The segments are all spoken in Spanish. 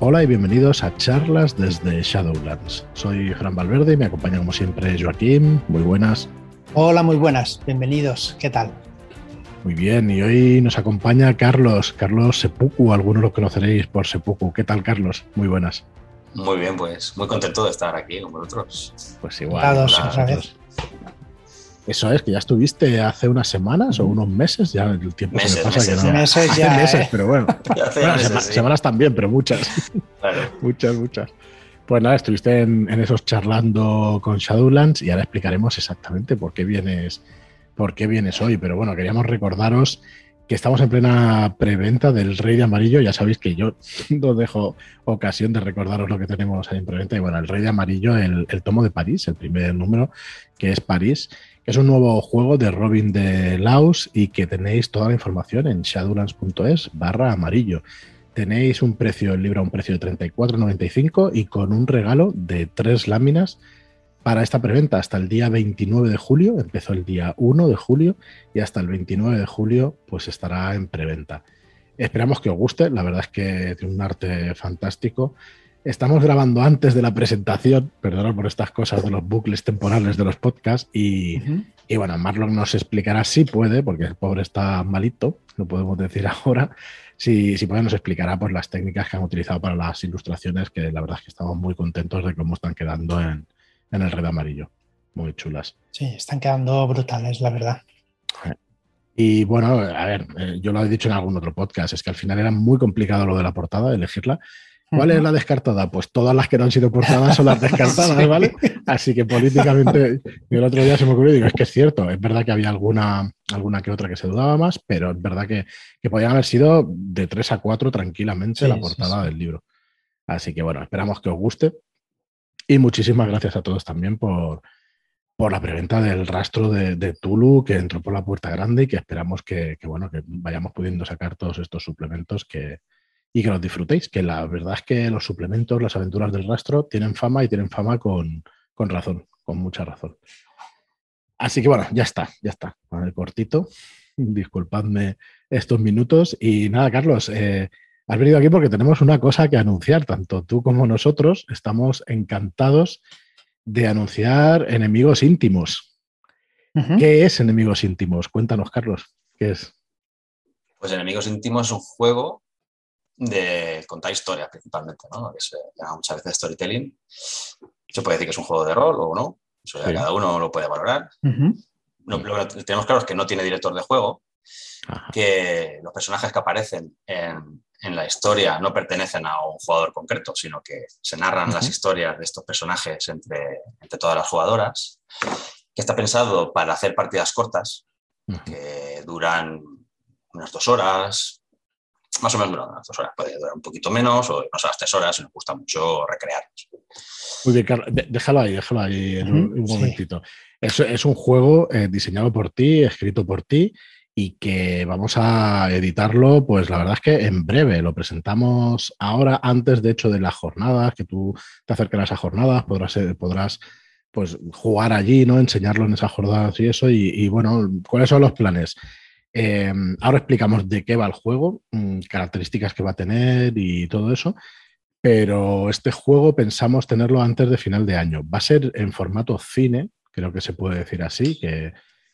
Hola y bienvenidos a charlas desde Shadowlands. Soy Fran Valverde y me acompaña como siempre Joaquín. Muy buenas. Hola, muy buenas. Bienvenidos. ¿Qué tal? Muy bien, y hoy nos acompaña Carlos, Carlos Sepuku, algunos lo conoceréis por Sepuku. ¿Qué tal, Carlos? Muy buenas. Muy bien, pues muy contento de estar aquí con vosotros. Pues igual. Eso es, que ya estuviste hace unas semanas o unos meses, ya el tiempo se me pasa meses, que no. Meses ya, meses, eh. pero bueno. Bueno, meses, sema- sí. Semanas también, pero muchas. Claro. muchas, muchas. Pues nada, estuviste en, en esos charlando con Shadowlands y ahora explicaremos exactamente por qué vienes, por qué vienes hoy. Pero bueno, queríamos recordaros que estamos en plena preventa del Rey de Amarillo. Ya sabéis que yo no dejo ocasión de recordaros lo que tenemos ahí en preventa. Y bueno, el Rey de Amarillo, el, el tomo de París, el primer número, que es París, es un nuevo juego de Robin de Laus y que tenéis toda la información en shadowlands.es barra amarillo. Tenéis un precio, el libro a un precio de 34,95 y con un regalo de tres láminas para esta preventa hasta el día 29 de julio. Empezó el día 1 de julio y hasta el 29 de julio pues estará en preventa. Esperamos que os guste, la verdad es que tiene un arte fantástico. Estamos grabando antes de la presentación, perdonad por estas cosas de los bucles temporales de los podcasts y bueno, Marlon nos explicará si puede, porque el pobre está malito, lo podemos decir ahora. Si, si puede, nos explicará pues, las técnicas que han utilizado para las ilustraciones, que la verdad es que estamos muy contentos de cómo están quedando en, en el red amarillo. Muy chulas. Sí, están quedando brutales, la verdad. Y bueno, a ver, eh, yo lo he dicho en algún otro podcast, es que al final era muy complicado lo de la portada, elegirla. ¿Cuál es la descartada? Pues todas las que no han sido portadas son las descartadas. ¿vale? Así que políticamente, yo el otro día se me ocurrió y digo, es que es cierto, es verdad que había alguna, alguna que otra que se dudaba más, pero es verdad que, que podían haber sido de 3 a 4 tranquilamente Sí, la sí, portada sí. del libro. Así que bueno, esperamos que os guste. Y muchísimas gracias a todos también por, por la preventa del rastro de, de Tulu que entró por la puerta grande y que esperamos que, que, bueno, que vayamos pudiendo sacar todos estos suplementos que, y que los disfrutéis. Que la verdad es que los suplementos, las aventuras del rastro, tienen fama y tienen fama con, con razón, con mucha razón. Así que bueno, ya está, ya está. Vale, cortito. Disculpadme estos minutos. Y nada, Carlos, eh, has venido aquí porque tenemos una cosa que anunciar. Tanto tú como nosotros estamos encantados de anunciar enemigos íntimos. ¿Qué es enemigos íntimos? Cuéntanos, Carlos. ¿Qué es? Pues Enemigos Íntimos es un juego de contar historias principalmente, ¿no? Que se llama muchas veces storytelling. Se puede decir que es un juego de rol o no. Eso ya Sí. cada uno lo puede valorar. Lo, lo que tenemos claro es que no tiene director de juego, Ajá. que los personajes que aparecen en, en la historia no pertenecen a un jugador concreto, sino que se narran las historias de estos personajes entre, entre todas las jugadoras, que está pensado para hacer partidas cortas, que duran unas dos horas, más o menos duran unas dos horas, puede durar un poquito menos o no sé, las tres horas, si nos gusta mucho recrearnos. Muy bien, Carlos. Déjalo ahí, déjalo ahí en un, Ujú, un sí. momentito. Es, es un juego eh, diseñado por ti, escrito por ti y que vamos a editarlo, pues la verdad es que en breve. Lo presentamos ahora, antes de hecho de las jornadas, que tú te acerques a esas jornadas, podrás, eh, podrás pues, jugar allí, ¿no? Enseñarlo en esas jornadas y eso. Y, y, bueno, ¿cuáles son los planes? Eh, ahora explicamos de qué va el juego, mm, características que va a tener y todo eso pero este juego pensamos tenerlo antes de final de año. Va a ser en formato cine, creo que se puede decir así,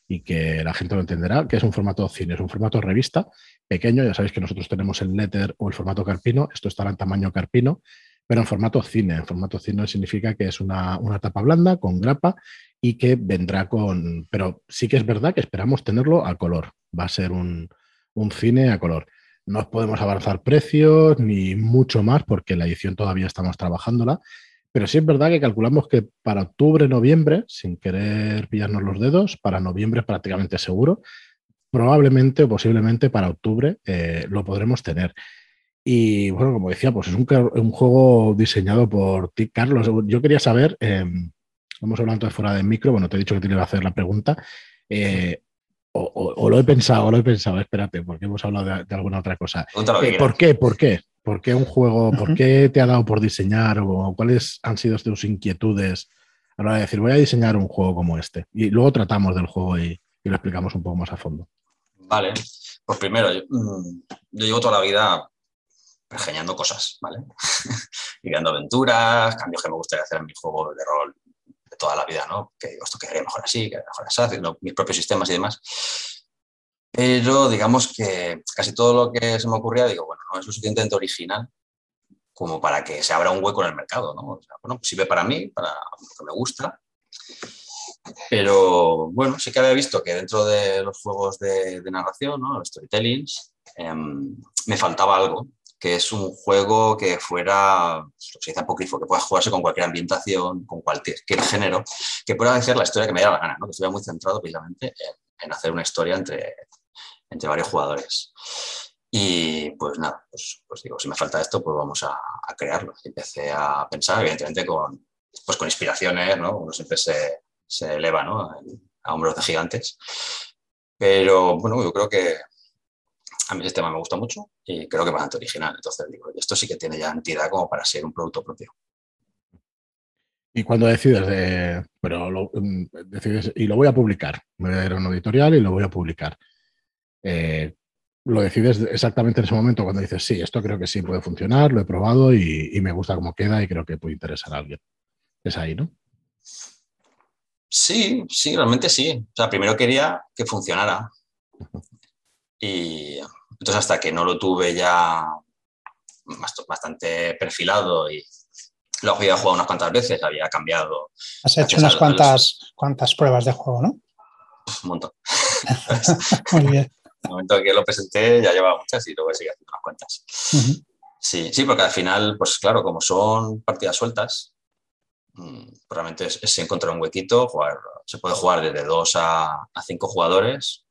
y que la gente lo entenderá, que es un formato cine, es un formato revista pequeño, ya sabéis que nosotros tenemos el letter o el formato carpino, esto estará en tamaño carpino, pero en formato cine. En formato cine significa que es una, una tapa blanda con grapa y que vendrá con... Pero sí que es verdad que esperamos tenerlo a color. Va a ser un, un cine a color. No os podemos avanzar precios ni mucho más porque la edición todavía estamos trabajándola. Pero sí es verdad que calculamos que para octubre, noviembre, sin querer pillarnos los dedos, para noviembre prácticamente seguro, probablemente o posiblemente para octubre eh, lo podremos tener. Y bueno, como decía, pues es un, un juego diseñado por ti, Carlos. Yo quería saber, eh, hemos hablado antes fuera del micro, bueno, te he dicho que te iba a hacer la pregunta. eh, o, o- o lo he pensado, o lo he pensado, espérate, porque hemos hablado de, de alguna otra cosa. Eh. ¿Por qué? ¿Por qué? ¿Por qué un juego? ¿Por qué te ha dado por diseñar? ¿O cuáles han sido tus inquietudes a la hora de decir, voy a diseñar un juego como este? Y luego tratamos del juego y, y lo explicamos un poco más a fondo. Vale, pues primero, yo, mm, yo llevo toda la vida pergeñando cosas, ¿vale? y creando aventuras, cambios que me gustaría hacer en mi juego de rol de toda la vida, ¿no? Que digo, esto quedaría mejor así, quedaría mejor así, haciendo mis propios sistemas y demás. Pero digamos que casi todo lo que se me ocurría, digo, bueno, no es lo suficientemente original como para que se abra un hueco en el mercado, ¿no? O sea, bueno, pues sirve para mí, para lo que me gusta. Pero bueno, sí que había visto que dentro de los juegos de, narración, ¿no? los storytellings, em, me faltaba algo, que es un juego que fuera, pues, se dice apócrifo, que pueda jugarse con cualquier ambientación, con cualquier género, que pueda decir la historia que me diera la gana, ¿no? que estuviera muy centrado precisamente en, en hacer una historia entre, entre varios jugadores. Y pues nada, pues, pues, digo, si me falta esto, pues vamos a, a, crearlo. empecé a pensar, evidentemente, con, pues con inspiraciones, ¿no? Uno siempre se, se eleva, ¿no? A hombros de gigantes. Pero bueno, yo creo que a mí este tema me gusta mucho y creo que es bastante original. Entonces digo, esto sí que tiene ya entidad como para ser un producto propio. Y cuando decides de, pero lo, mm, decides, y lo voy a publicar, me voy a ir a un editorial y lo voy a publicar. Eh, lo decides exactamente en ese momento cuando dices, sí, esto creo que sí puede funcionar, lo he probado y, y me gusta cómo queda y creo que puede interesar a alguien. Es ahí, ¿no? Sí, sí, realmente sí. O sea, primero quería que funcionara. Y entonces hasta que no lo tuve ya bastante perfilado y lo había jugado unas cuantas veces, había cambiado. Has hecho unas cuantas, los... cuantas pruebas de juego, ¿no? Un montón. Muy bien. En el momento que lo presenté ya llevaba muchas y luego seguí haciendo unas cuantas. Uh -huh. Sí, sí, porque al final, pues claro, como son partidas sueltas, mmm, realmente es, es, encontrar un huequito, jugar, se puede jugar desde dos a, a cinco jugadores,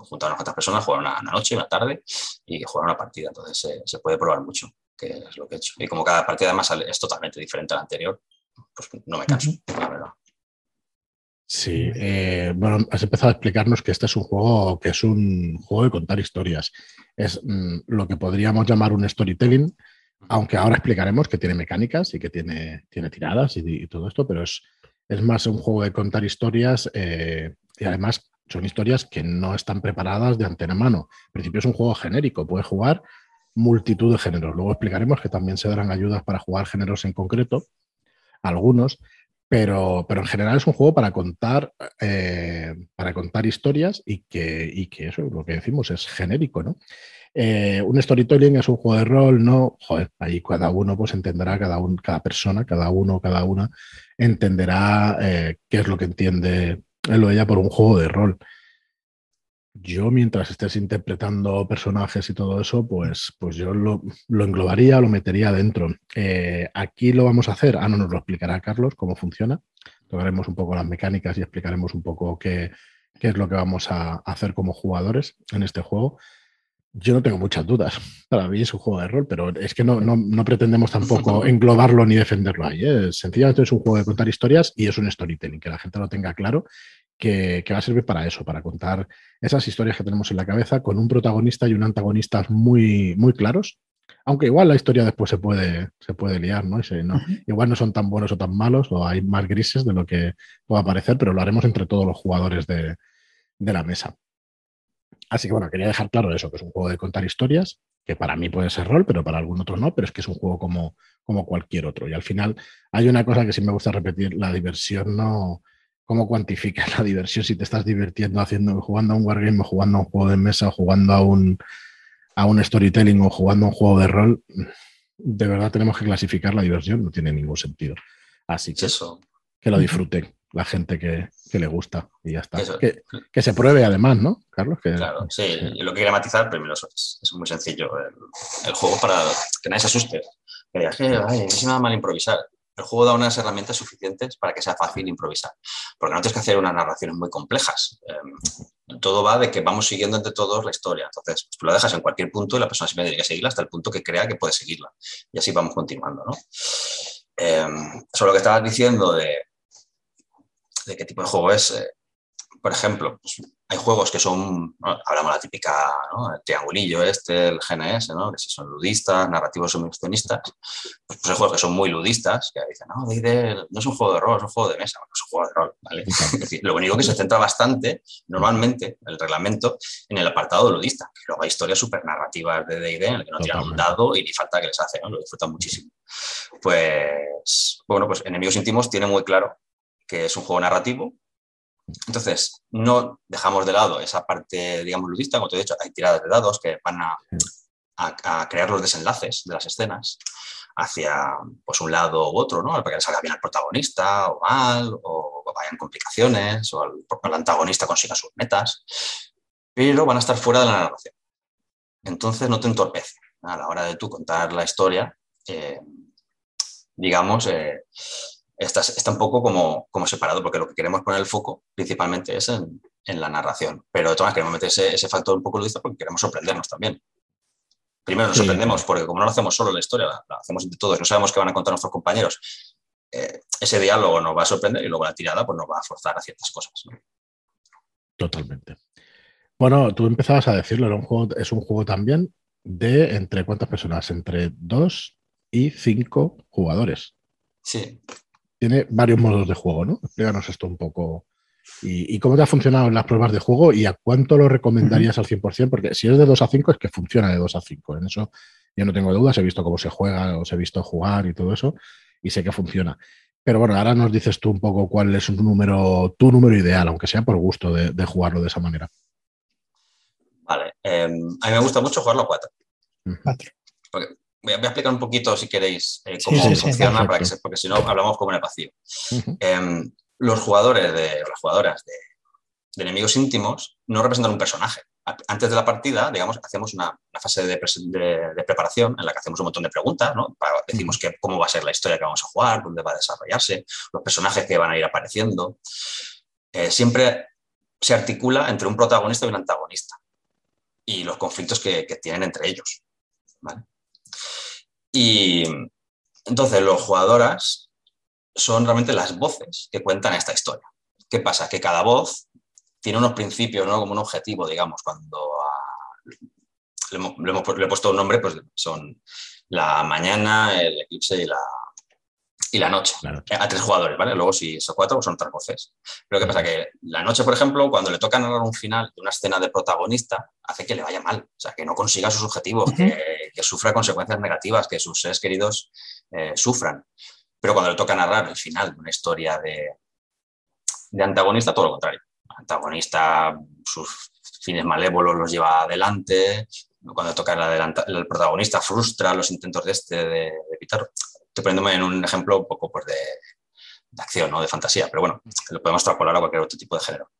juntar a unas cuantas personas, jugar una, una, noche, una tarde y jugar una partida. Entonces se, se, puede probar mucho, que es lo que he hecho. Y como cada partida además es totalmente diferente a la anterior, pues no me canso, uh -huh. la verdad. Sí, eh, bueno, has empezado a explicarnos que este es un juego que es un juego de contar historias. Es mm, lo que podríamos llamar un storytelling, aunque ahora explicaremos que tiene mecánicas y que tiene, tiene tiradas y, y todo esto, pero es, es, más un juego de contar historias eh, y además son historias que no están preparadas de antemano. En principio es un juego genérico, puede jugar multitud de géneros. Luego explicaremos que también se darán ayudas para jugar géneros en concreto, algunos, pero, pero en general es un juego para contar, eh, para contar historias y que, y que eso, lo que decimos, es genérico, ¿no? Eh, un storytelling es un juego de rol, ¿no? Joder, ahí cada uno pues entenderá, cada, un, cada persona, cada uno, cada una entenderá eh, qué es lo que entiende él o ella por un juego de rol. Yo, mientras estés interpretando personajes y todo eso, pues, pues yo lo, lo englobaría, lo metería dentro. Eh, aquí lo vamos a hacer. Ah, no, nos lo explicará Carlos cómo funciona. Tocaremos un poco las mecánicas y explicaremos un poco qué, qué es lo que vamos a hacer como jugadores en este juego. Yo no tengo muchas dudas. Para mí es un juego de rol, pero es que no, no, no pretendemos tampoco englobarlo ni defenderlo ahí. ¿eh? Sencillamente es un juego de contar historias y es un storytelling, que la gente lo tenga claro que, que, va a servir para eso, para contar esas historias que tenemos en la cabeza con un protagonista y un antagonista muy, muy claros. Aunque igual la historia después se puede, se puede liar, ¿no? Se, ¿no? Igual no son tan buenos o tan malos, o hay más grises de lo que pueda parecer, pero lo haremos entre todos los jugadores de, de la mesa. Así que bueno, quería dejar claro eso, que es un juego de contar historias, que para mí puede ser rol, pero para algún otro no, pero es que es un juego como, como cualquier otro. Y al final hay una cosa que sí me gusta repetir, la diversión no, cómo cuantificas la diversión si te estás divirtiendo haciendo, jugando a un wargame o jugando a un juego de mesa o jugando a un, a un storytelling o jugando a un juego de rol. De verdad tenemos que clasificar la diversión, no tiene ningún sentido. Así que, Eso. que lo disfruten la gente que, que, le gusta y ya está. Que, que, se pruebe además, ¿no, Carlos? Que, claro, sí. Lo que quería matizar primero es, es muy sencillo. El, el, juego para que nadie se asuste. Que digas que ay, se me da mal improvisar el juego da unas herramientas suficientes para que sea fácil improvisar. Porque no tienes que hacer unas narraciones muy complejas. Eh, todo va de que vamos siguiendo entre todos la historia. Entonces, pues tú la dejas en cualquier punto y la persona siempre tiene que seguirla hasta el punto que crea que puede seguirla. Y así vamos continuando. ¿no? Eh, sobre lo que estabas diciendo de, de, qué tipo de juego es, eh, por ejemplo, pues, hay juegos que son, hablamos la típica, ¿no? el triangulillo este, el GNS, ¿no? que si son ludistas, narrativos solucionistas, pues, pues, hay juegos que son muy ludistas, que dicen, no, D&D no es un juego de rol, es un juego de mesa, es un juego de rol, ¿vale? lo único que se centra bastante, normalmente, el reglamento, en el apartado ludista, que luego hay historias súper narrativas de D&D en el que no tiran un dado y ni falta que les hace, ¿no? lo disfrutan muchísimo. Pues, bueno, pues Enemigos Íntimos tiene muy claro que es un juego narrativo, entonces, no dejamos de lado esa parte, digamos, ludista, como te he dicho, hay tiradas de dados que van a, crear los desenlaces de las escenas hacia pues, un lado u otro, ¿no? Para que salga bien al protagonista o mal, o vayan complicaciones, o el, antagonista consiga sus metas, pero van a estar fuera de la narración. Entonces no te entorpece a la hora de tú contar la historia, eh, digamos, eh, está, está un poco como, como, separado, porque lo que queremos poner el foco principalmente es en, en la narración. Pero de todas maneras queremos meter ese, ese factor un poco ludista porque queremos sorprendernos también. Primero nos sorprendemos porque como no lo hacemos solo la historia, la, hacemos entre todos, no sabemos qué van a contar nuestros compañeros. Eh, ese diálogo nos va a sorprender y luego la tirada pues nos va a forzar a ciertas cosas. Totalmente. Bueno, tú empezabas a decirlo, era un juego, es un juego también de entre cuántas personas, entre dos y cinco jugadores. Sí tiene varios modos de juego, ¿no? Explícanos esto un poco. ¿Y, cómo te ha funcionado en las pruebas de juego y a cuánto lo recomendarías al 100%? Porque si es de 2 a 5 es que funciona de 2 a 5. En eso yo no tengo dudas, he visto cómo se juega, os he visto jugar y todo eso y sé que funciona. Pero bueno, ahora nos dices tú un poco cuál es un número, tu número ideal, aunque sea por gusto de, jugarlo de esa manera. Vale, em, a mí me gusta mucho jugarlo a 4. 4 voy a, explicar un poquito, si queréis, eh, cómo funciona, para que porque si no hablamos como en el vacío. Em, los jugadores de, las jugadoras de, enemigos íntimos no representan un personaje. Antes de la partida, digamos, hacemos una, fase de, preparación en la que hacemos un montón de preguntas, ¿no? decimos que, cómo va a ser la historia que vamos a jugar, dónde va a desarrollarse, los personajes que van a ir apareciendo. Eh, siempre se articula entre un protagonista y un antagonista y los conflictos que, que tienen entre ellos. ¿vale? Y entonces los jugadoras son realmente las voces que cuentan esta historia. ¿Qué pasa? Que cada voz tiene unos principios, ¿no? Como un objetivo, digamos, cuando le, hemos, le, he puesto un nombre, pues son la mañana, el eclipse y la, y la noche, a tres jugadores, ¿vale? Luego si son cuatro, pues son tres voces. Pero ¿qué pasa? Que la noche, por ejemplo, cuando le toca narrar un final de una escena de protagonista, hace que le vaya mal, o sea, que no consiga sus objetivos, que, sufra consecuencias negativas, que sus seres queridos eh, sufran. Pero cuando le toca narrar el final de una historia de, de antagonista, todo lo contrario. Antagonista, sus fines malévolos los lleva adelante, cuando toca el, el protagonista frustra los intentos de este de, de estoy poniéndome en un ejemplo un poco pues, de, acción, ¿no? de fantasía, pero bueno, lo podemos extrapolar a cualquier otro tipo de género.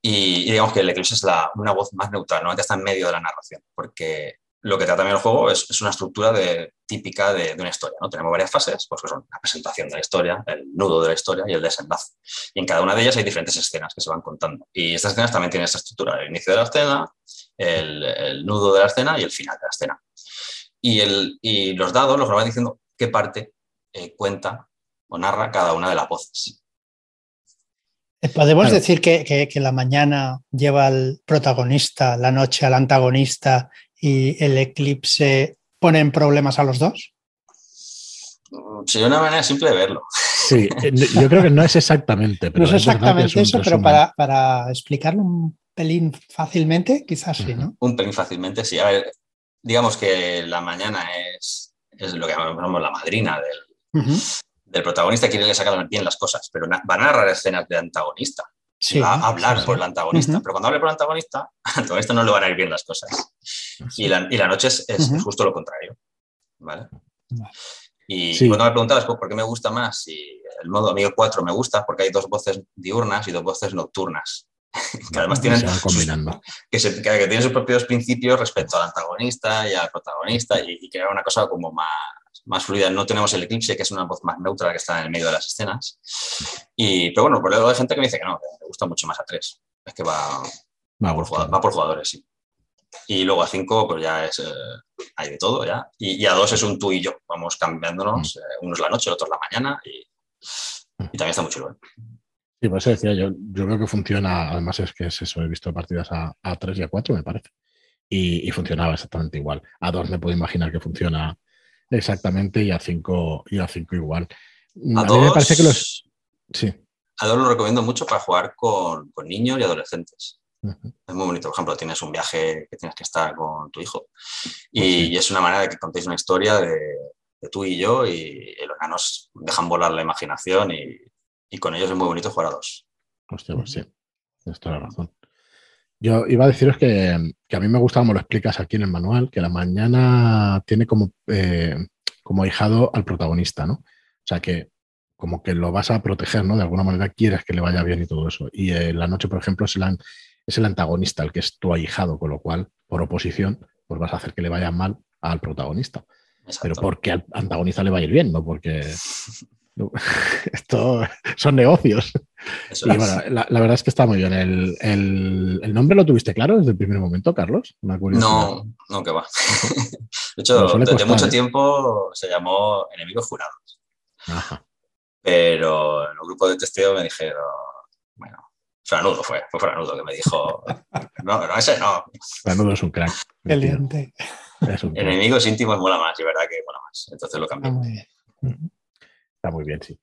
Y, digamos que el Eclipse es la, una voz más neutral, normalmente está en medio de la narración, porque lo que trata también el juego es, es una estructura típica de, una historia. ¿no? Tenemos varias fases, pues que son la presentación de la historia, el nudo de la historia y el desenlace. Y en cada una de ellas hay diferentes escenas que se van contando. Y estas escenas también tienen esta estructura, el inicio de la escena, el, el nudo de la escena y el final de la escena. Y, el, y los dados los van diciendo qué parte eh, cuenta o narra cada una de las voces. ¿Podemos decir que, la mañana lleva al protagonista, la noche al antagonista y el eclipse pone en problemas a los dos? Mm, sería una manera simple de verlo. Sí, eh, yo creo que no es exactamente. Pero no es exactamente eso, pero para, para, explicarlo un pelín fácilmente, quizás sí, ¿no? Un pelín fácilmente, sí. A ver, digamos que la mañana es es lo que llamamos la madrina del, del protagonista, quiere que sacar bien las cosas, pero va a narrar escenas de antagonista. va a hablar por el antagonista, pero cuando hable por el antagonista, al antagonista no le van a ir bien las cosas. Y la, y la noche es, es, justo lo contrario. ¿vale? Y cuando me preguntabas por qué me gusta más, y el modo amigo 4 me gusta porque hay dos voces diurnas y dos voces nocturnas. que además tienen, que, se, que, tienen sus propios principios respecto al antagonista y al protagonista y, y crear una cosa como más, más fluida. No tenemos el eclipse, que es una voz más neutra que está en el medio de las escenas. Y, pero bueno, por luego hay gente que me dice que no, que me gusta mucho más a 3. Es que va, va, por, jugadores, sí. Y luego a 5, pues ya es. Eh, hay de todo ya. Y, a 2 es un tú y yo. Vamos cambiándonos. Mm. Eh, uno es la noche, el otro es la mañana. Y, y también está muy chulo. ¿eh? Sí, eso decía yo, yo creo que funciona, además es que es eso, he visto partidas a, a 3 y a 4, me parece, y, y, funcionaba exactamente igual. A 2 me puedo imaginar que funciona exactamente y a 5 y a 5 igual. A, a dos, mí me parece que los... Sí. A 2 lo recomiendo mucho para jugar con, con niños y adolescentes. Uh -huh. Es muy bonito. Por ejemplo, tienes un viaje que tienes que estar con tu hijo y, pues sí. y es una manera de que contéis una historia de, de tú y yo y, y los ganos dejan volar la imaginación y, y con ellos es muy bonito jugar a dos. Hostia, pues sí, tienes toda la razón. Yo iba a deciros que, que, a mí me gusta como lo explicas aquí en el manual, que la mañana tiene como, eh, como ahijado al protagonista, ¿no? O sea que como que lo vas a proteger, ¿no? De alguna manera quieres que le vaya bien y todo eso. Y eh, la noche, por ejemplo, es el, es el antagonista, el que es tu ahijado, con lo cual, por oposición, pues vas a hacer que le vaya mal al protagonista. Exacto. Pero porque al antagonista le va a ir bien, no porque Esto son negocios. Eso y bueno, la, la, verdad es que está muy bien. El, el, el, nombre lo tuviste claro desde el primer momento, Carlos? No, no, que va. De hecho, desde costar, mucho ¿eh? tiempo se llamó Enemigos Jurados. Ajá. Pero en un grupo de testeo me dijeron, bueno, Franudo fue, fue Franudo que me dijo, no, no, ese no. Franudo es un crack. Eliante. Es un crack. Enemigos íntimos mola más, y verdad que mola más. Entonces lo cambié. Ah, muy bien. Está muy bien, sí.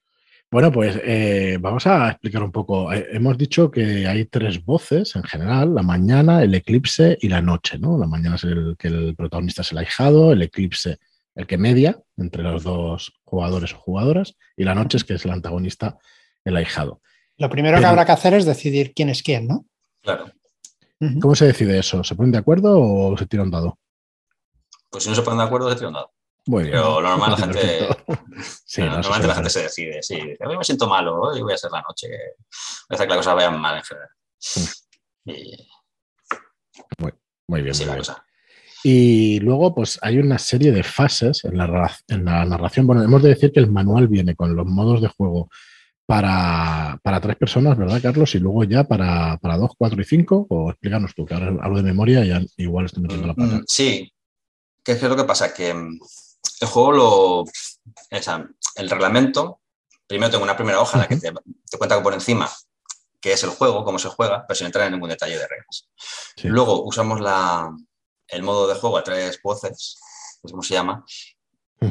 Bueno, pues eh, vamos a explicar un poco. Eh, hemos dicho que hay tres voces en general, la mañana, el eclipse y la noche, ¿no? La mañana es el que el protagonista es el ahijado, el eclipse el que media entre los dos jugadores o jugadoras, y la noche es que es el antagonista, el ahijado. Lo primero Pero, que habrá que hacer es decidir quién es quién, ¿no? Claro. ¿Cómo se decide eso? ¿Se ponen de acuerdo o se tira un dado? Pues si no se ponen de acuerdo, se tira un dado. Muy bien. Pero lo normal la gente. sí, no, normalmente la gente se decide. Sí, dice, me siento malo, hoy voy a ser la noche. Voy a hacer que las cosas vayan mal en general. Y... Muy, muy bien. Sí, muy bien. Y luego, pues hay una serie de fases en la, en la, narración. Bueno, hemos de decir que el manual viene con los modos de juego para, para tres personas, ¿verdad, Carlos? Y luego ya para, para dos, cuatro y cinco. O explícanos tú, que ahora hablo de memoria y ya igual estoy metiendo la pata. Mm, sí. ¿Qué es lo que pasa? Que el juego lo. El reglamento. Primero tengo una primera hoja en la que te, te cuenta por encima qué es el juego, cómo se juega, pero sin entrar en ningún detalle de reglas. Sí. Luego usamos la, el modo de juego a tres voces, ¿cómo se llama?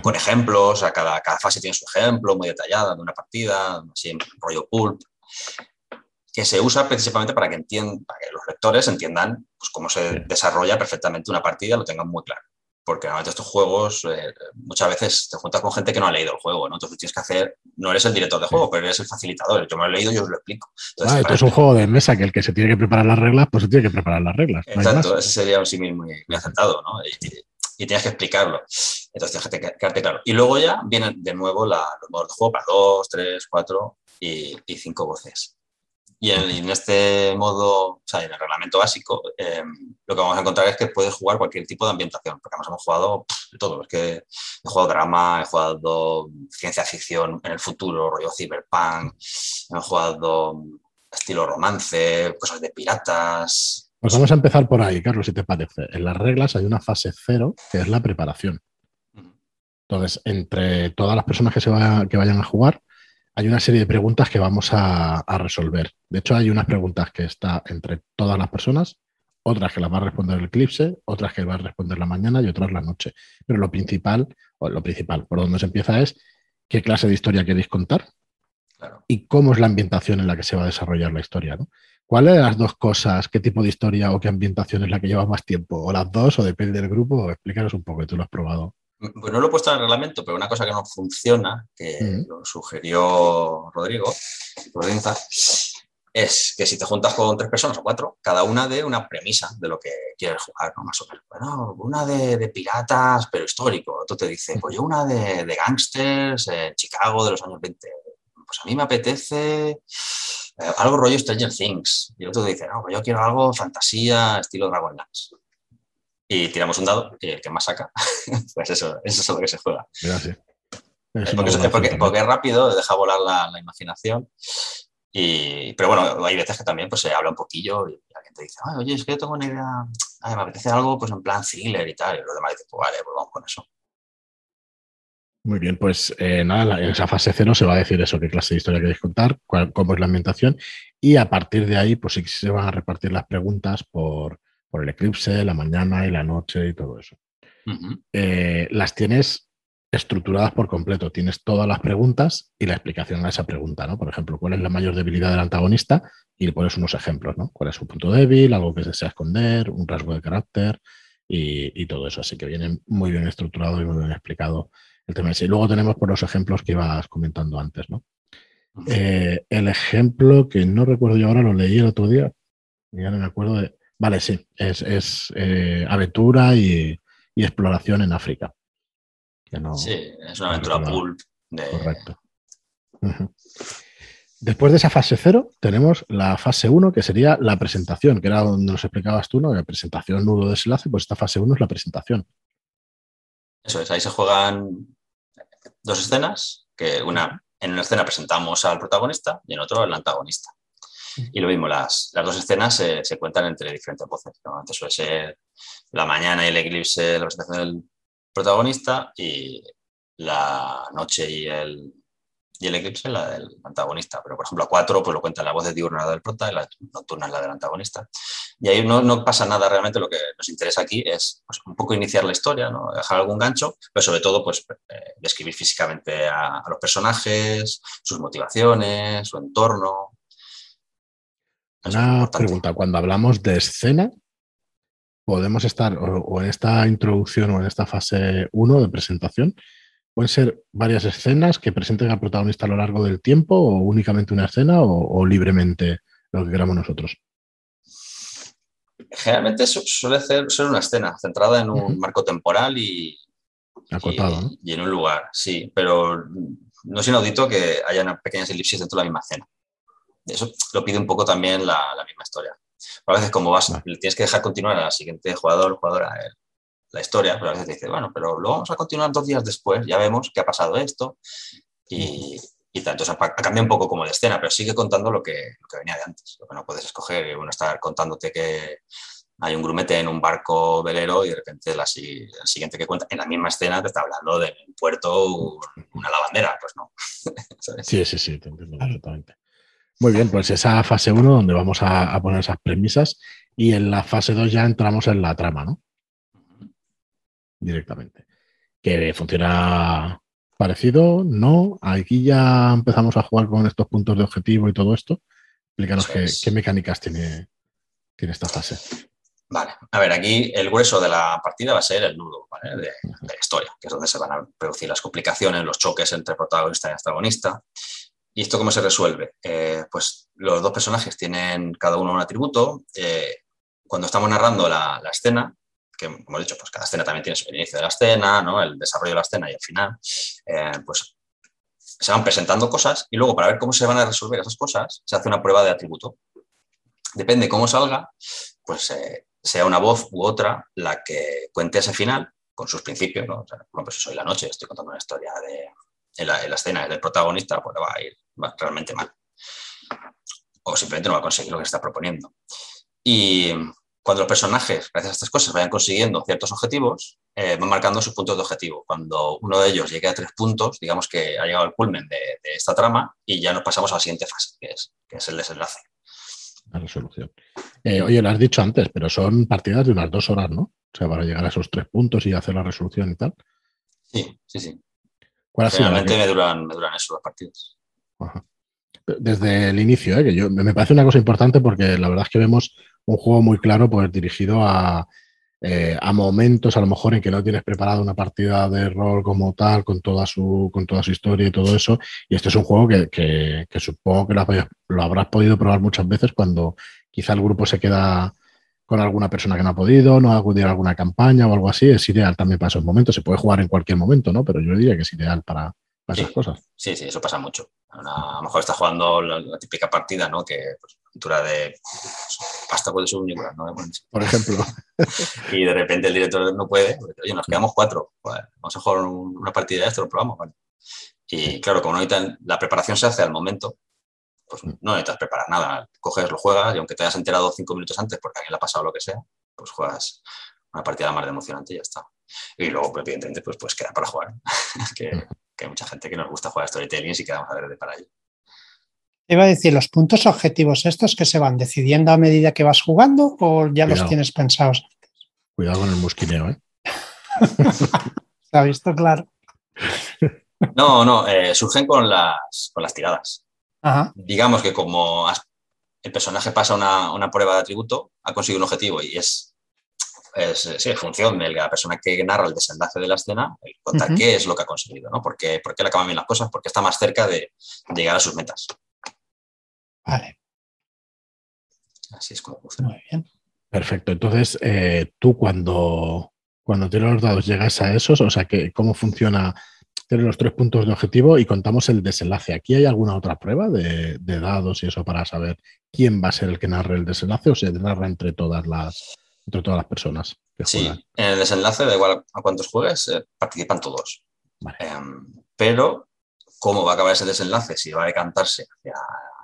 Con ejemplos, a cada, cada fase tiene su ejemplo muy detallada de una partida, así en rollo pulp, que se usa precisamente para que, entiendan, para que los lectores entiendan pues, cómo se desarrolla perfectamente una partida, lo tengan muy claro porque normalmente estos juegos eh, muchas veces te juntas con gente que no ha leído el juego, ¿no? Entonces tienes que hacer, no eres el director de juego, pero eres el facilitador. Yo me lo he leído y os lo explico. Entonces, ah, esto es un juego de mesa que el que se tiene que preparar las reglas, pues se tiene que preparar las reglas. No Exacto, ese sería un símil muy, muy acertado, ¿no? Y, y, tienes que explicarlo. Entonces tienes que quedarte claro. Y luego ya vienen de nuevo la, los modos de juego para dos, tres, cuatro y, y cinco voces. Y en, en, este modo, o sea, en el reglamento básico, eh, lo que vamos a encontrar es que puedes jugar cualquier tipo de ambientación, porque además hemos jugado pff, todo. Es que he jugado drama, he jugado ciencia ficción en el futuro, rollo cyberpunk, he jugado estilo romance, cosas de piratas. Pues vamos a empezar por ahí, Carlos, si te parece. En las reglas hay una fase cero, que es la preparación. Entonces, entre todas las personas que, se va, que vayan a jugar, hay una serie de preguntas que vamos a, a, resolver. De hecho, hay unas preguntas que está entre todas las personas, otras que las va a responder el eclipse, otras que va a responder la mañana y otras la noche. Pero lo principal, o lo principal, por donde se empieza es qué clase de historia queréis contar claro. y cómo es la ambientación en la que se va a desarrollar la historia. ¿no? ¿Cuál de las dos cosas, qué tipo de historia o qué ambientación es la que lleva más tiempo? ¿O las dos, o depende del grupo? Explícanos un poco, tú lo has probado. Pues no lo he puesto en el reglamento, pero una cosa que no funciona, que mm. lo sugirió Rodrigo, es que si te juntas con tres personas o cuatro, cada una de una premisa de lo que quieres jugar, ¿no? Más o menos. Bueno, una de, de piratas, pero histórico. Tú te dices, pues yo una de, de gangsters en Chicago de los años 20. Pues a mí me apetece eh, algo rollo Stranger Things. Y el otro te dice, no, pues yo quiero algo fantasía, estilo Dragonlance y tiramos un dado y el que más saca, pues eso, eso es lo que se juega. Gracias. Es porque, es porque, porque, es rápido, deja volar la, la, imaginación. Y, pero bueno, hay veces que también pues, se habla un poquillo y la gente dice, oye, es que yo tengo una idea, ay, me apetece algo pues en plan thriller y tal. Y los demás dicen, pues vale, pues vamos con eso. Muy bien, pues eh, nada, en esa fase cero se va a decir eso, qué clase de historia queréis contar, cómo es la ambientación, y a partir de ahí, pues sí se van a repartir las preguntas por, el eclipse, la mañana y la noche y todo eso. Eh, las tienes estructuradas por completo, tienes todas las preguntas y la explicación a esa pregunta, ¿no? Por ejemplo, ¿cuál es la mayor debilidad del antagonista? Y le pones unos ejemplos, ¿no? ¿Cuál es su punto débil, algo que se desea esconder, un rasgo de carácter y, y todo eso? Así que viene muy bien estructurado y muy bien explicado el tema Y luego tenemos por los ejemplos que ibas comentando antes, ¿no? Eh, el ejemplo que no recuerdo yo ahora, lo leí el otro día, ya no me acuerdo de... Vale, sí, es, eh, aventura y, exploración en África. sí, es una aventura pulp. Correcto. Después de esa fase cero, tenemos la fase 1, que sería la presentación, que era donde nos explicabas tú, ¿no? La presentación, nudo, desenlace, pues esta fase 1 es la presentación. Eso es, ahí se juegan dos escenas, que una, en una escena presentamos al protagonista y en otro al antagonista. Y lo mismo, las, las dos escenas se, se, cuentan entre diferentes voces. Normalmente suele ser la mañana y el eclipse, la presentación del protagonista, y la noche y el, y el eclipse la del antagonista. Pero, por ejemplo, a cuatro pues lo cuenta la voz de diurna del prota y la nocturna es la del antagonista. Y ahí no, no, pasa nada realmente. Lo que nos interesa aquí es pues, un poco iniciar la historia, ¿no? dejar algún gancho, pero sobre todo pues, eh, describir físicamente a, los personajes, sus motivaciones, su entorno. Una pregunta, cuando hablamos de escena, podemos estar o, en esta introducción o en esta fase 1 de presentación, ¿Pueden ser varias escenas que presenten al protagonista a lo largo del tiempo o únicamente una escena o, libremente lo que queramos nosotros? Generalmente suele ser, una escena centrada en un marco temporal y, Acotado, y, en un lugar, sí, pero no es inaudito que haya una pequeñas elipsis dentro de la misma escena. Eso lo pide un poco también la, misma historia. A veces, como vas, le tienes que dejar continuar al siguiente jugador jugadora la historia, pero a veces te dice, bueno, pero lo vamos a continuar dos días después, ya vemos que ha pasado esto y, y tanto. O ha cambiado un poco como la escena, pero sigue contando lo que, lo que venía de antes. Lo que no puedes escoger y bueno, estar contándote que hay un grumete en un barco velero y de repente la, el siguiente que cuenta en la misma escena te está hablando de un puerto, una lavandera, pues no. sí, sí, sí, te entiendo perfectamente. Muy bien, pues esa fase 1 donde vamos a, a, poner esas premisas y en la fase 2 ya entramos en la trama, ¿no? directamente. Que funciona parecido, ¿no? Aquí ya empezamos a jugar con estos puntos de objetivo y todo esto. Explícanos qué, mecánicas tiene, tiene esta fase. Vale, a ver, aquí el grueso de la partida va a ser el nudo de, la historia, que es donde se van a producir las complicaciones, los choques entre protagonista y antagonista. ¿Y esto cómo se resuelve? Eh, pues los dos personajes tienen cada uno un atributo. Eh, cuando estamos narrando la, la, escena, que, como he dicho, pues cada escena también tiene su inicio de la escena, ¿no? el desarrollo de la escena y el final, eh, pues se van presentando cosas y luego para ver cómo se van a resolver esas cosas se hace una prueba de atributo. Depende cómo salga, pues sea una voz u otra la que cuente ese final con sus principios. ¿no? O sea, bueno, pues soy la noche, estoy contando una historia de en la, escena del protagonista, pues va a ir realmente mal. O simplemente no va a conseguir lo que está proponiendo. Y, cuando los personajes, gracias a estas cosas, vayan consiguiendo ciertos objetivos, eh, van marcando sus puntos de objetivo. Cuando uno de ellos llegue a tres puntos, digamos que ha llegado al culmen de, esta trama y ya nos pasamos a la siguiente fase, que es, que es el desenlace. La resolución. Eh, oye, lo has dicho antes, pero son partidas de unas dos horas, ¿no? O sea, para llegar a esos tres puntos y hacer la resolución y tal. Sí, sí, sí. Realmente me duran, me duran eso las partidas. Desde el inicio, ¿eh? que yo, me parece una cosa importante porque la verdad es que vemos un juego muy claro, pues dirigido eh, a, momentos, a lo mejor en que no tienes preparado una partida de rol como tal, con toda su, con toda su historia y todo eso. Y este es un juego que, supongo que lo, habrás podido probar muchas veces cuando quizá el grupo se queda con alguna persona que no ha podido, no ha acudido a alguna campaña o algo así. Es ideal también para esos momentos. Se puede jugar en cualquier momento, ¿no? Pero yo diría que es ideal para, esas cosas. Sí, sí, eso pasa mucho. A lo mejor estás jugando la, típica partida, ¿no? Que pues, aventura de hasta puede ser un ¿no? Por ejemplo. y de repente el director no puede, oye, nos quedamos cuatro, vamos a jugar una partida de esto, lo probamos, Y claro, como no necesitan, la preparación se hace al momento, pues no necesitas preparar nada, coges, lo juegas y aunque te hayas enterado cinco minutos antes porque a alguien le ha pasado lo que sea, pues juegas una partida más de emocionante y ya está. Y luego, pues, evidentemente, pues, pues queda para jugar. que, que, hay mucha gente que nos gusta jugar a storytelling y quedamos a ver de para ello. Iba a decir, ¿los puntos objetivos estos que se van decidiendo a medida que vas jugando o ya los tienes pensados Cuidado con el mosquineo, ¿eh? Se ha visto claro. No, no, eh, surgen con las, con las tiradas. Digamos que como el personaje pasa una, prueba de atributo, ha conseguido un objetivo y es, es sí, función de la persona que narra el desenlace de la escena, contar qué es lo que ha conseguido, ¿no? ¿Por qué, le acaban bien las cosas? Porque está más cerca de, llegar a sus metas. Vale. Así es como funciona. Muy bien. Perfecto. Entonces, eh, tú cuando, cuando tienes los dados llegas a esos, o sea, que, ¿cómo funciona? Tienes los tres puntos de objetivo y contamos el desenlace. ¿Aquí hay alguna otra prueba de, dados y eso para saber quién va a ser el que narre el desenlace o se narra entre todas las, entre todas las personas? sí, en el desenlace, da igual a cuántos juegues, eh, participan todos. Em, pero, ¿cómo va a acabar ese desenlace? Si va a decantarse hacia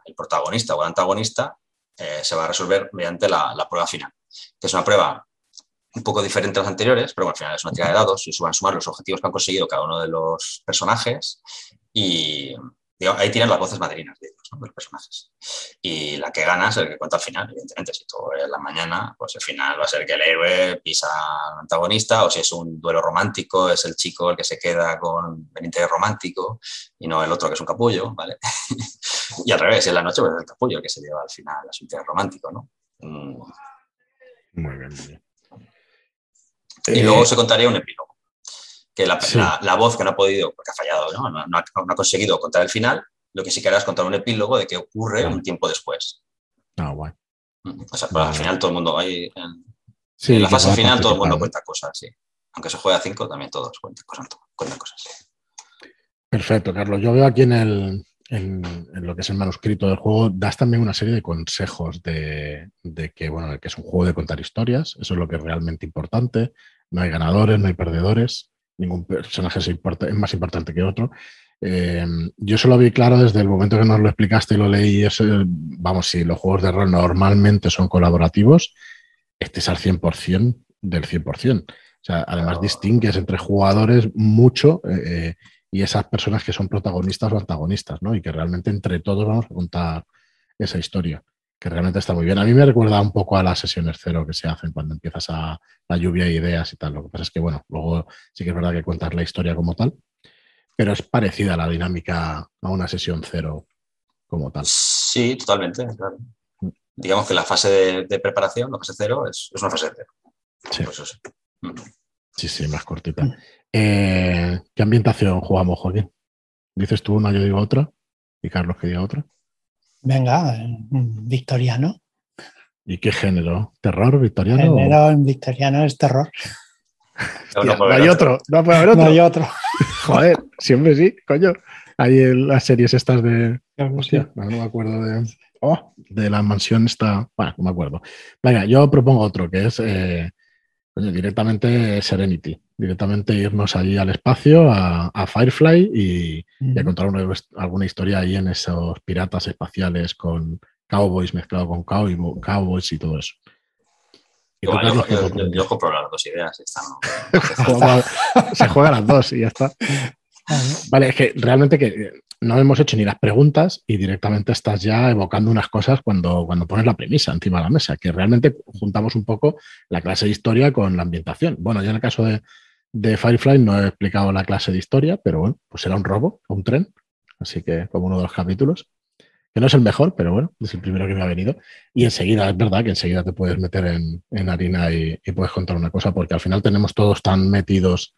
el protagonista o el antagonista, eh, se va a resolver mediante la, prueba final, que es una prueba un poco diferente a las anteriores, pero al final es una tirada de dados y se van a sumar los objetivos que han conseguido cada uno de los personajes y ahí tiran las voces madrinas de ellos, los personajes. Y la que gana es el que cuenta al final, evidentemente. Si todo es la mañana, pues el final va a ser que el héroe pisa al antagonista, o si es un duelo romántico, es el chico el que se queda con el interés romántico y no el otro que es un capullo, ¿vale? y al revés, en la noche pues es el capullo el que se lleva al final a su interés romántico, ¿no? Mm. Muy bien, muy bien. Y luego eh, se contaría un epílogo que la, voz que no ha podido, porque ha fallado, ¿no? ha, conseguido contar el final, lo que sí que hará es contar un epílogo de qué ocurre un tiempo después. Ah, guay. O sea, pues al final todo el mundo, hay, en, la fase final todo el mundo cuenta cosas, sí. Aunque se juegue a cinco, también todos cuentan cosas. Perfecto, Carlos. Yo veo aquí en, el, en, lo que es el manuscrito del juego, das también una serie de consejos de, de, que, bueno, que es un juego de contar historias. Eso es lo que es realmente importante. No hay ganadores, no hay perdedores ningún personaje es, más importante que otro. Eh, yo eso lo vi claro desde el momento que nos lo explicaste y lo leí. Eso, vamos, si los juegos de rol normalmente son colaborativos, este es al 100% del 100%. O sea, además distingues entre jugadores mucho eh, y esas personas que son protagonistas o antagonistas, ¿no? Y que realmente entre todos vamos a contar esa historia que realmente está muy bien. A mí me recuerda un poco a las sesiones cero que se hacen cuando empiezas a la lluvia de ideas y tal. Lo que pasa es que, bueno, luego sí que es verdad que cuentas la historia como tal, pero es parecida a la dinámica a una sesión cero como tal. Sí, totalmente. Digamos que la fase de, preparación, la fase cero, es, una fase cero. Sí. Pues sí, sí, más cortita. Eh, ¿Qué ambientación jugamos, Joaquín? Dices tú una, yo digo otra, y Carlos que diga otra. Venga, victoriano. ¿Y qué género? ¿Terror victoriano? Género en victoriano es terror. no, hay otro. No puede haber otro. No hay otro. Joder, siempre sí, coño. Hay las series estas de. Hostia, no, me acuerdo de. Oh, de la mansión esta. Bueno, no me acuerdo. Venga, yo propongo otro que es eh, directamente Serenity directamente irnos allí al espacio, a, Firefly y, a contar alguna historia ahí en esos piratas espaciales con cowboys mezclado con cowboys y todo eso. yo, compro las dos ideas. se juega las dos y ya está. Vale, es que realmente que no hemos hecho ni las preguntas y directamente estás ya evocando unas cosas cuando, cuando pones la premisa encima de la mesa, que realmente juntamos un poco la clase de historia con la ambientación. Bueno, ya en el caso de, de Firefly no he explicado la clase de historia, pero bueno, pues era un robo, un tren, así que como uno de los capítulos, que no es el mejor, pero bueno, es el primero que me ha venido. Y enseguida, es verdad que enseguida te puedes meter en, harina y, puedes contar una cosa, porque al final tenemos todos tan metidos,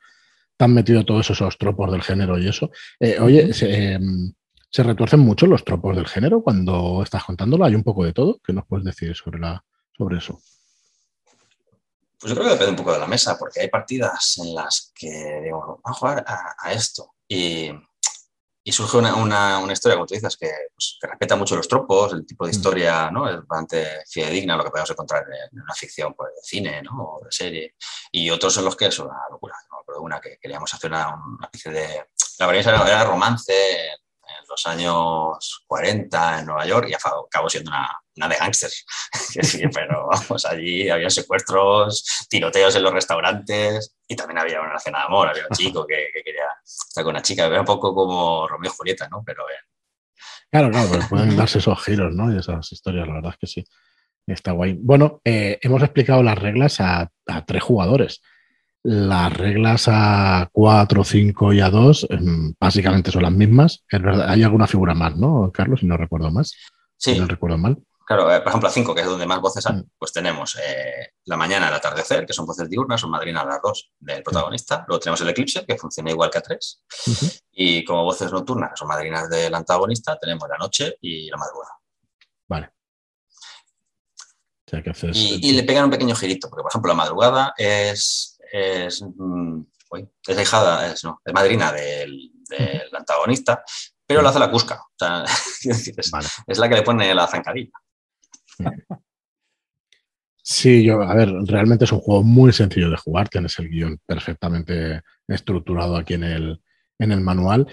tan metidos todos esos tropos del género y eso. Eh, oye, se, retuercen mucho los tropos del género cuando estás contándolo? ¿Hay un poco de todo? ¿Qué nos puedes decir sobre, la, sobre eso? Pues yo creo que depende un poco de la mesa, porque hay partidas en las que digo, vamos a jugar a, esto. Y, surge una, historia, como tú dices, pues, que, respeta mucho los tropos, el tipo de mm. historia, ¿no? Es bastante fidedigna lo que podemos encontrar en una ficción pues, de cine, ¿no? O de serie. Y otros en los que es una locura, ¿no? una que queríamos hacer una, especie de... La verdad era romance en los años 40 en Nueva York y acabó siendo una, una de gángsters. pero vamos, allí había secuestros, tiroteos en los restaurantes y también había una cena de amor, había un chico que, quería estar con una chica, era un poco como Romeo y Julieta, ¿no? Pero Claro, claro, pero pueden darse esos giros, ¿no? Y esas historias, la verdad es que sí. Está guay. Bueno, eh, hemos explicado las reglas a, tres jugadores. Las reglas a cuatro, cinco y a dos em, básicamente son las mismas. hay alguna figura más, ¿no, Carlos? Si no recuerdo más. Sí. no recuerdo mal. Claro, eh, por ejemplo, a 5, que es donde más voces hay, mm. pues tenemos eh, la mañana, el atardecer, que son voces diurnas, son madrinas las dos del protagonista. Luego tenemos el eclipse, que funciona igual que a 3. Y como voces nocturnas, que son madrinas del antagonista, tenemos la noche y la madrugada. Vale. y, le pegan un pequeño girito, porque por ejemplo la madrugada es, es, mm, es hijada, es, no, es madrina del, del antagonista, pero lo hace la Cusca. O sea, es, la que le pone la zancadilla. Sí, yo, a ver, realmente es un juego muy sencillo de jugar. Tienes el guion perfectamente estructurado aquí en el, en el manual.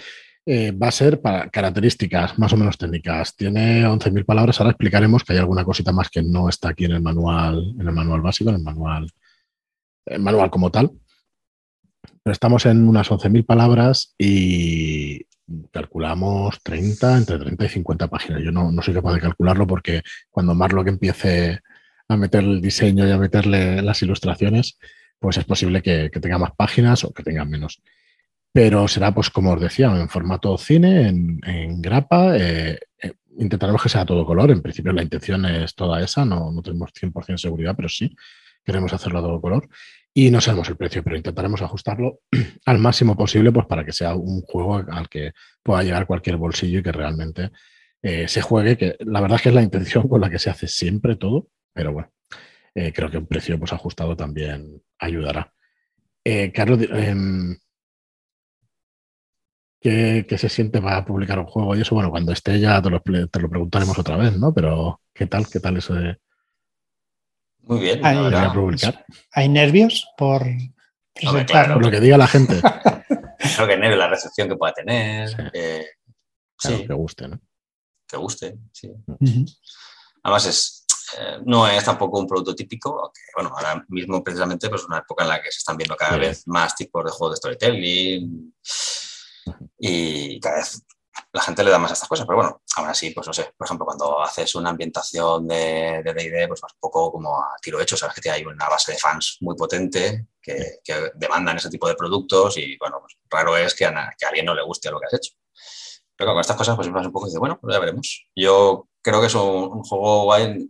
Eh, va a ser para características más o menos técnicas. Tiene 11.000 palabras. Ahora explicaremos que hay alguna cosita más que no está aquí en el manual, en el manual básico, en el manual, el manual como tal. Pero estamos en unas 11.000 palabras y calculamos 30, entre 30 y 50 páginas. Yo no, soy capaz de calcularlo porque cuando Marlock empiece a meter el diseño y a meterle las ilustraciones, pues es posible que, tenga más páginas o que tenga menos. Pero será, pues como os decía, en formato cine, en, grapa. Eh, eh, intentaremos que sea todo color. En principio la intención es toda esa, no, no tenemos 100% seguridad, pero sí queremos hacerlo a todo color y no sabemos el precio, pero intentaremos ajustarlo al máximo posible pues, para que sea un juego al que pueda llegar cualquier bolsillo y que realmente eh, se juegue, que la verdad es que es la intención con la que se hace siempre todo, pero bueno, eh, creo que un precio pues, ajustado también ayudará. Eh, Carlos, em, ¿qué, se siente para publicar un juego? Y eso, bueno, cuando esté ya te lo, te lo preguntaremos otra vez, ¿no? Pero, ¿qué tal? ¿Qué tal eso de muy bien. ¿Hay, nervios por presentarlo? lo que diga la gente. Creo que nervios, la recepción que pueda tener. Sí. que guste, ¿no? Que guste, sí. Además, es, eh, no es tampoco un producto típico, que bueno, ahora mismo precisamente pues una época en la que se están viendo cada vez más tipos de juegos de storytelling y cada vez la gente le da más a estas cosas, pero bueno, aún así, pues no sé, por ejemplo, cuando haces una ambientación de D&D, pues vas un poco como a tiro hecho, sabes que hay una base de fans muy potente que, demandan ese tipo de productos y bueno, pues raro es que a, que alguien no le guste lo que has hecho. Pero con estas cosas pues vas un poco y dices, bueno, pues ya veremos. Yo creo que es un, juego guay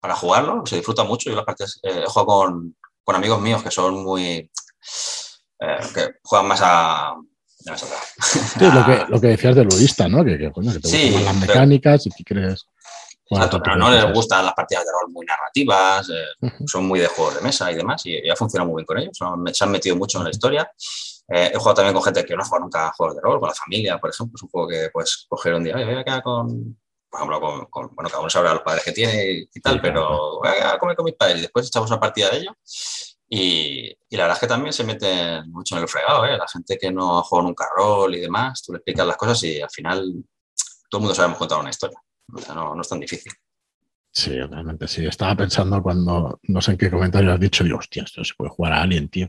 para jugarlo, se disfruta mucho. Yo las partes eh, he jugado con, con, amigos míos que son muy... Eh, que juegan más a lo, que, lo que decías del ludista, ¿no? Que, que, te gustan las mecánicas y que crees. pero no les gustan las partidas de rol muy narrativas, eh, son muy de juegos de mesa y demás, y ya funciona muy bien con ellos. se han metido mucho en la historia. Eh, he jugado también con gente que no ha jugado nunca a juegos de rol, con la familia, por ejemplo. Es un juego que puedes coger un día, voy a quedar con, por ejemplo, con, bueno, cada uno sabrá los padres que tiene y tal, pero voy a comer con mis padres y después echamos una partida de ello. Y, la verdad es que también se meten mucho en el fregado, ¿eh? La gente que no juega nunca rol y demás, tú le explicas las cosas y al final todo el mundo sabemos contar una historia. O sea, no, es tan difícil. Sí, realmente sí. Estaba pensando cuando, no sé en qué comentario has dicho, digo, hostia, esto se puede jugar a Alien, tío.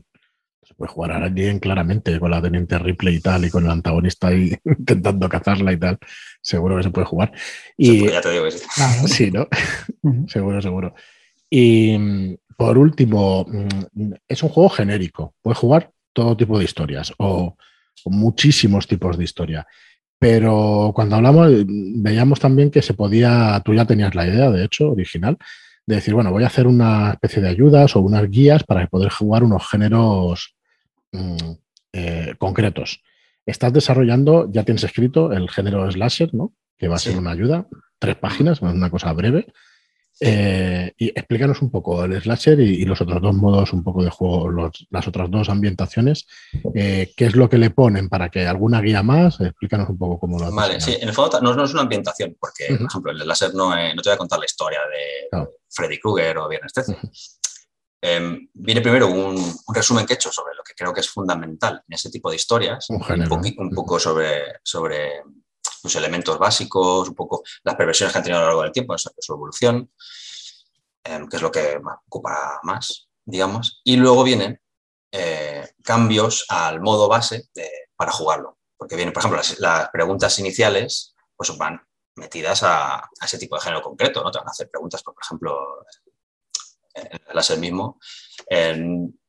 Se puede jugar a Alien claramente, con la teniente Ripley y tal, y con el antagonista ahí intentando cazarla y tal. Seguro que se puede jugar. Y, ya te digo que sí. sí, ¿no? seguro, seguro. Y, por último, mm, es un juego genérico. Puedes jugar todo tipo de historias o, muchísimos tipos de historia. Pero cuando hablamos, veíamos también que se podía, tú ya tenías la idea, de hecho, original, de decir, bueno, voy a hacer una especie de ayudas o unas guías para poder jugar unos géneros mm, eh, concretos. Estás desarrollando, ya tienes escrito el género slasher, ¿no? Que va a ser una ayuda, tres páginas, una cosa breve, eh, y explícanos un poco el slasher y, los otros dos modos un poco de juego, las otras dos ambientaciones. Eh, ¿Qué es lo que le ponen para que alguna guía más? Explícanos un poco cómo lo Vale, sí, en el fondo no, es una ambientación, porque, por ejemplo, el slasher no, no, te voy a contar la historia de Freddy Krueger o Viernes 13. Em, viene primero un, resumen que he hecho sobre lo que creo que es fundamental en ese tipo de historias. Un, género, un, poco sobre, sobre sus elementos básicos, un poco las perversiones que han tenido a lo largo del tiempo, su, evolución, em, que es lo que ocupa más, digamos. Y luego vienen eh, cambios al modo base para jugarlo. Porque vienen, por ejemplo, las, preguntas iniciales pues van metidas a, ese tipo de género concreto, ¿no? Te van a hacer preguntas, por, ejemplo, el láser mismo,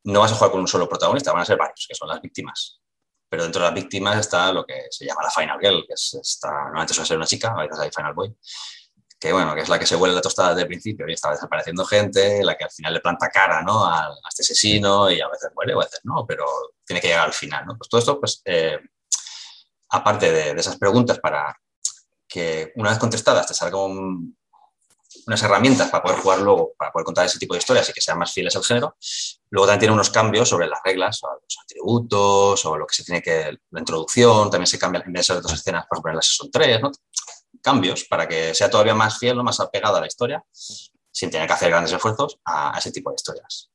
no vas a jugar con un solo protagonista, van a ser varios, que son las víctimas. Pero dentro de las víctimas está lo que se llama la Final Girl, que es esta, normalmente suele ser una chica, a veces hay Final Boy, que bueno, que es la que se huele la tostada desde el principio y está desapareciendo gente, la que al final le planta cara ¿no? a, este asesino y a veces muere, a veces no, pero tiene que llegar al final. ¿no? Pues todo esto, pues, eh, aparte de, esas preguntas para que una vez contestadas te salgan unas herramientas para poder jugar luego, para poder contar ese tipo de historias y que sean más fieles al género, luego también tiene unos cambios sobre las reglas, sobre los atributos, sobre lo que se tiene que, la introducción, también se cambia en de dos escenas, por ejemplo, en la son tres, ¿no? cambios para que sea todavía más fiel, o más apegada a la historia, sin tener que hacer grandes esfuerzos a, ese tipo de historias.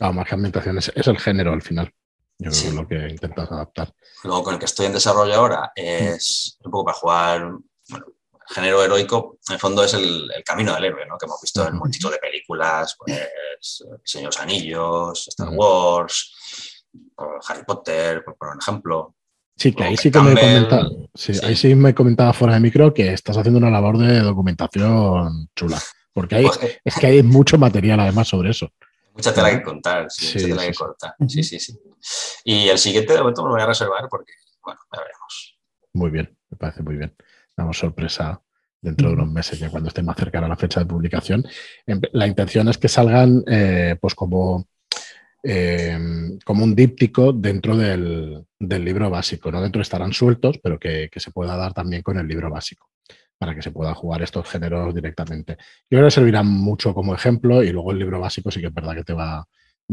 Ah, más que ambientación, es, el género al final. Yo creo que es lo que intentas adaptar. Luego, con el que estoy en desarrollo ahora es un poco para jugar. Bueno, género heroico, en el fondo, es el, camino del héroe, ¿no? que hemos visto en multitud de películas, pues, Señor Anillos, Star Wars, Harry Potter, por, por ejemplo. Sí, que ahí sí que me comentaba, sí, ahí sí me comentaba fuera de micro que estás haciendo una labor de documentación chula. Porque hay, pues, es que hay mucho material además sobre eso. Mucha tela que contar, sí, mucha tela que cortar. Sí, sí, sí. Y el siguiente de momento me lo voy a reservar porque, bueno, ya veremos. Muy bien, me parece muy bien. Damos sorpresa dentro de unos meses, ya cuando esté más cerca a la fecha de publicación. La intención es que salgan eh, pues como Em, como un díptico dentro del, libro básico. No dentro estarán sueltos, pero que, se pueda dar también con el libro básico, para que se pueda jugar estos géneros directamente. Yo creo que servirá mucho como ejemplo y luego el libro básico sí que es verdad que te va,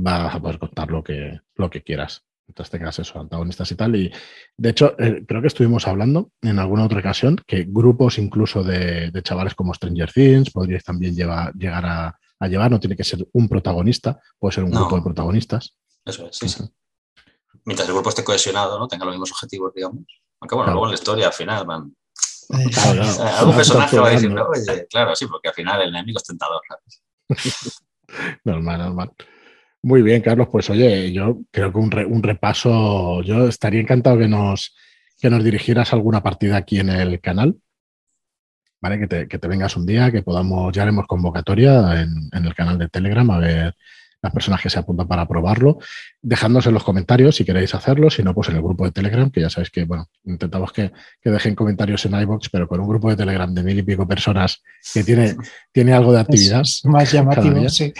a poder contar lo que, lo que quieras. Entonces tengas eso, antagonistas y tal. Y de hecho, eh, creo que estuvimos hablando en alguna otra ocasión que grupos incluso de, chavales como Stranger Things podríais también llevar, llegar a, a llevar, no tiene que ser un protagonista, puede ser un grupo de protagonistas. Eso es, sí, sí. Mientras el grupo esté cohesionado, ¿no? Tenga los mismos objetivos, digamos. Aunque bueno, luego en la historia al final van. Claro, Algún personaje va a decir, oye, claro, sí, porque al final el enemigo es tentador. normal, normal. Muy bien, Carlos. Pues oye, yo creo que un, un, repaso, yo estaría encantado que nos, que nos dirigieras alguna partida aquí en el canal. ¿vale? Que te, vengas un día, que podamos, ya haremos convocatoria en, el canal de Telegram a ver las personas que se apuntan para probarlo, dejándonos en los comentarios si queréis hacerlo, si no, pues en el grupo de Telegram, que ya sabéis que, bueno, intentamos que, dejen comentarios en iBox, pero con un grupo de Telegram de mil y pico personas que tiene, tiene algo de actividad. más llamativo, sí.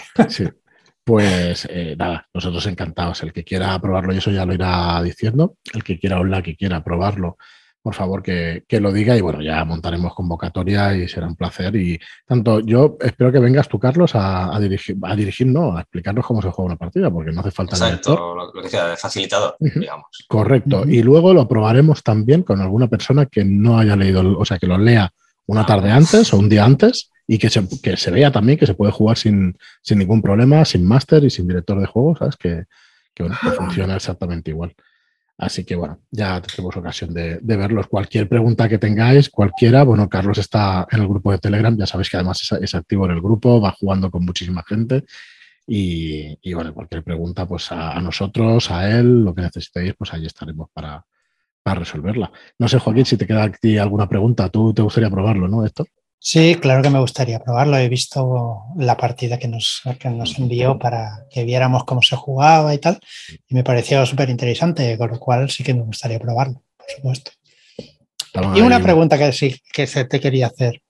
Pues eh, nada, nosotros encantados. El que quiera probarlo, y eso ya lo irá diciendo. El que quiera o la que quiera probarlo, por favor que, lo diga y bueno, ya montaremos convocatoria y será un placer. Y tanto yo espero que vengas tú, Carlos, a, dirigir, a dirigir, no, a explicarnos cómo se juega una partida, porque no hace falta. Exacto, lo que sea, facilitado, digamos. Correcto. Y luego lo probaremos también con alguna persona que no haya leído, o sea, que lo lea una ah, tarde antes o un día antes y que se, que se vea también que se puede jugar sin, sin ningún problema, sin máster y sin director de juego, ¿sabes? Que, que, bueno, que funciona exactamente igual. Así que bueno, ya tendremos ocasión de, verlos. Cualquier pregunta que tengáis, cualquiera, bueno, Carlos está en el grupo de Telegram, ya sabéis que además es, activo en el grupo, va jugando con muchísima gente. Y, bueno, cualquier pregunta, pues a, nosotros, a él, lo que necesitéis, pues ahí estaremos para, para resolverla. No sé, Joaquín, si te queda aquí alguna pregunta, tú te gustaría probarlo, ¿no, Héctor? Sí, claro que me gustaría probarlo. He visto la partida que nos, nos envió para que viéramos cómo se jugaba y tal, y me pareció súper interesante, con lo cual sí que me gustaría probarlo, por supuesto. y una pregunta que sí que se te quería hacer.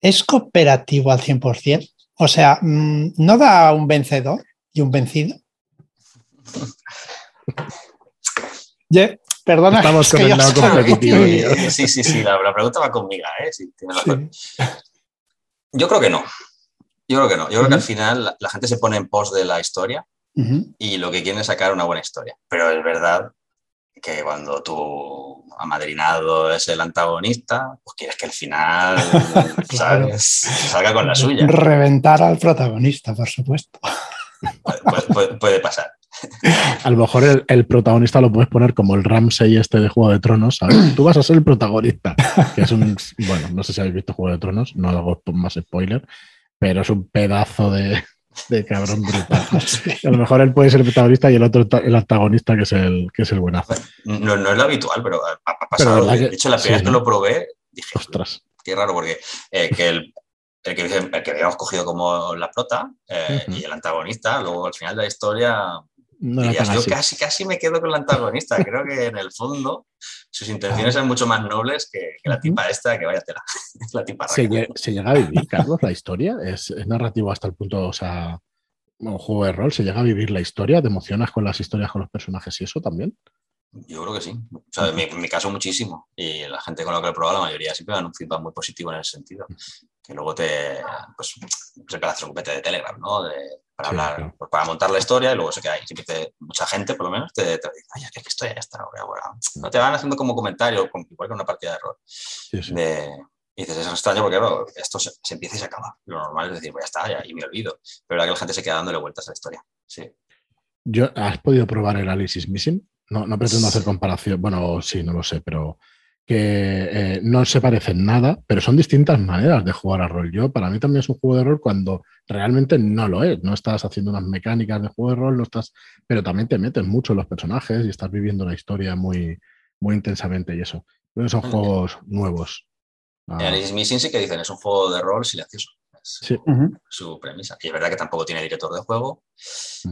¿Es cooperativo al 100%? O sea, mm, ¿no da un vencedor y un vencido? Perdona. Estamos con el lado competitivo. Sí, sí, sí, la, pregunta va conmigo, ¿eh? Yo creo que no. Yo creo que no. Yo creo que al final la, gente se pone en pos de la historia y lo que quiere es sacar una buena historia. Pero es verdad que cuando tu amadrinado es el antagonista, pues quieres que al final salga con la suya. Reventar al protagonista, por supuesto. puede pasar. A lo mejor el, protagonista lo puedes poner como el Ramsey este de Juego de Tronos, ¿sabes? Tú vas a ser el protagonista, que es un... Bueno, no sé si habéis visto Juego de Tronos, no hago más spoiler, pero es un pedazo de, cabrón brutal. A lo mejor él puede ser el protagonista y el otro el antagonista que es el, que es el buenazo. No, no es lo habitual, pero ha, pasado. de hecho, la primera vez que lo probé, dije, ostras. Qué raro, porque eh, que el, el que, el que habíamos cogido como la prota eh, y el antagonista, luego al final de la historia, yo casi, casi me quedo con el antagonista. Creo que en el fondo sus intenciones son mucho más nobles que, la tipa esta, que vaya tela. la tipa se, se, llega a vivir, Carlos, la historia. ¿Es, es narrativo hasta el punto, o sea, un juego de rol, ¿se llega a vivir la historia? ¿Te emocionas con las historias, con los personajes y eso también? Yo creo que sí. O sea, en, mi, caso muchísimo. Y la gente con la que lo he probado, la mayoría siempre dan un feedback muy positivo en ese sentido. Que luego te, pues, se empieza a hacer un copete de Telegram, ¿no? Para hablar, pues, para montar la historia y luego se queda ahí. Siempre mucha gente, por lo menos, te, te dice, ay, ¿qué, historia es esta? No te van haciendo como comentario, igual que una partida de rol. y dices, es extraño porque esto se, empieza y se acaba. Lo normal es decir, pues ya está, ya, y me olvido. Pero la que la gente se queda dándole vueltas a la historia. Sí. Yo, ¿Has podido probar el Alice Missing? No, no pretendo hacer comparación, bueno, sí, no lo sé, pero que eh, no se parecen nada, pero son distintas maneras de jugar a rol. Yo, para mí también es un juego de rol cuando realmente no lo es. No estás haciendo unas mecánicas de juego de rol, no estás, pero también te metes mucho en los personajes y estás viviendo la historia muy, muy intensamente y eso. Pero son juegos nuevos. En Alice Missing sí que dicen, es un juego de rol silencioso. Sí. su premisa. Y es verdad que tampoco tiene director de juego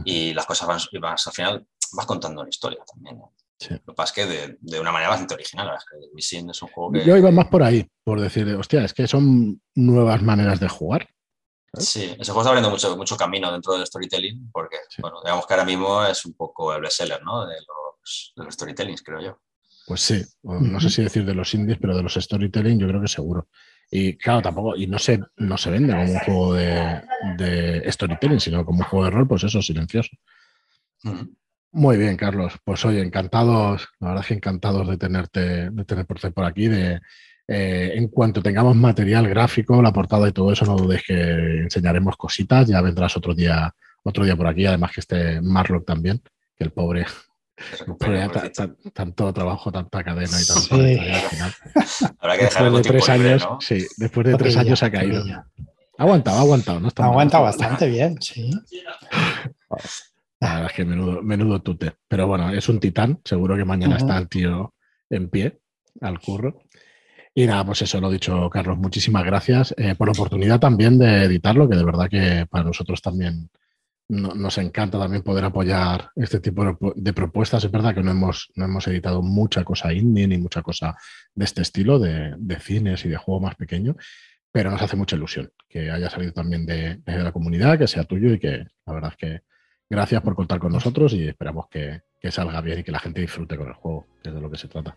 y las cosas van, van al final vas contando una historia también. Lo que pasa es que de, una manera bastante original. Es es un juego que... Yo iba más por ahí, por decir, hostia, es que son nuevas maneras de jugar. Sí, ese juego está abriendo mucho, mucho camino dentro del storytelling, porque, bueno, digamos que ahora mismo es un poco el bestseller, ¿no? De los, de los storytellings, creo yo. Pues sí, no sé si decir de los indies, pero de los storytelling yo creo que seguro. Y claro, tampoco, y no se, no se vende como un juego de, de storytelling, sino como un juego de rol, pues eso, silencioso. Muy bien, Carlos. Pues oye, encantados, la verdad es que encantados de tenerte, de tener por aquí. De, eh, en cuanto tengamos material gráfico, la portada y todo eso, no dudes que enseñaremos cositas. Ya vendrás otro día, otro día por aquí, además que esté Marlock también, que el pobre tanto trabajo, tanta cadena y tanto al final. Habrá que dejar después de tres años, sí, después de tres años ha caído. Ha aguantado, ha aguantado, no está Aguanta bastante bien, sí. La verdad es que menudo, menudo tute. Pero bueno, es un titán. Seguro que mañana está el tío en pie al curro. Y nada, pues eso, lo dicho, Carlos. Muchísimas gracias eh, por la oportunidad también de editarlo, que de verdad que para nosotros también nos encanta también poder apoyar este tipo de propuestas. Es verdad que no hemos, no hemos editado mucha cosa indie ni mucha cosa de este estilo, de, cines y de juego más pequeño, pero nos hace mucha ilusión que haya salido también de, de la comunidad, que sea tuyo y que la verdad es que Gracias por contar con nosotros y esperamos que, salga bien y que la gente disfrute con el juego, que es de lo que se trata.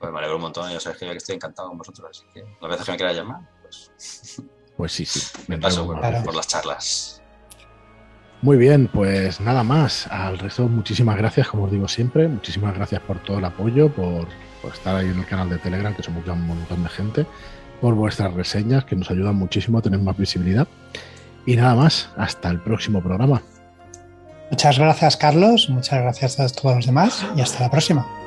Pues me alegro un montón, yo sé que estoy encantado con vosotros, así que las veces que me quiera llamar, pues... Pues sí, sí. Me paso por, las charlas. Muy bien, pues nada más. Al resto, muchísimas gracias, como os digo siempre. Muchísimas gracias por todo el apoyo, por, por estar ahí en el canal de Telegram, que somos ya un montón de gente, por vuestras reseñas, que nos ayudan muchísimo a tener más visibilidad. Y nada más, hasta el próximo programa. Muchas gracias, Carlos. Muchas gracias a todos los demás y hasta la próxima.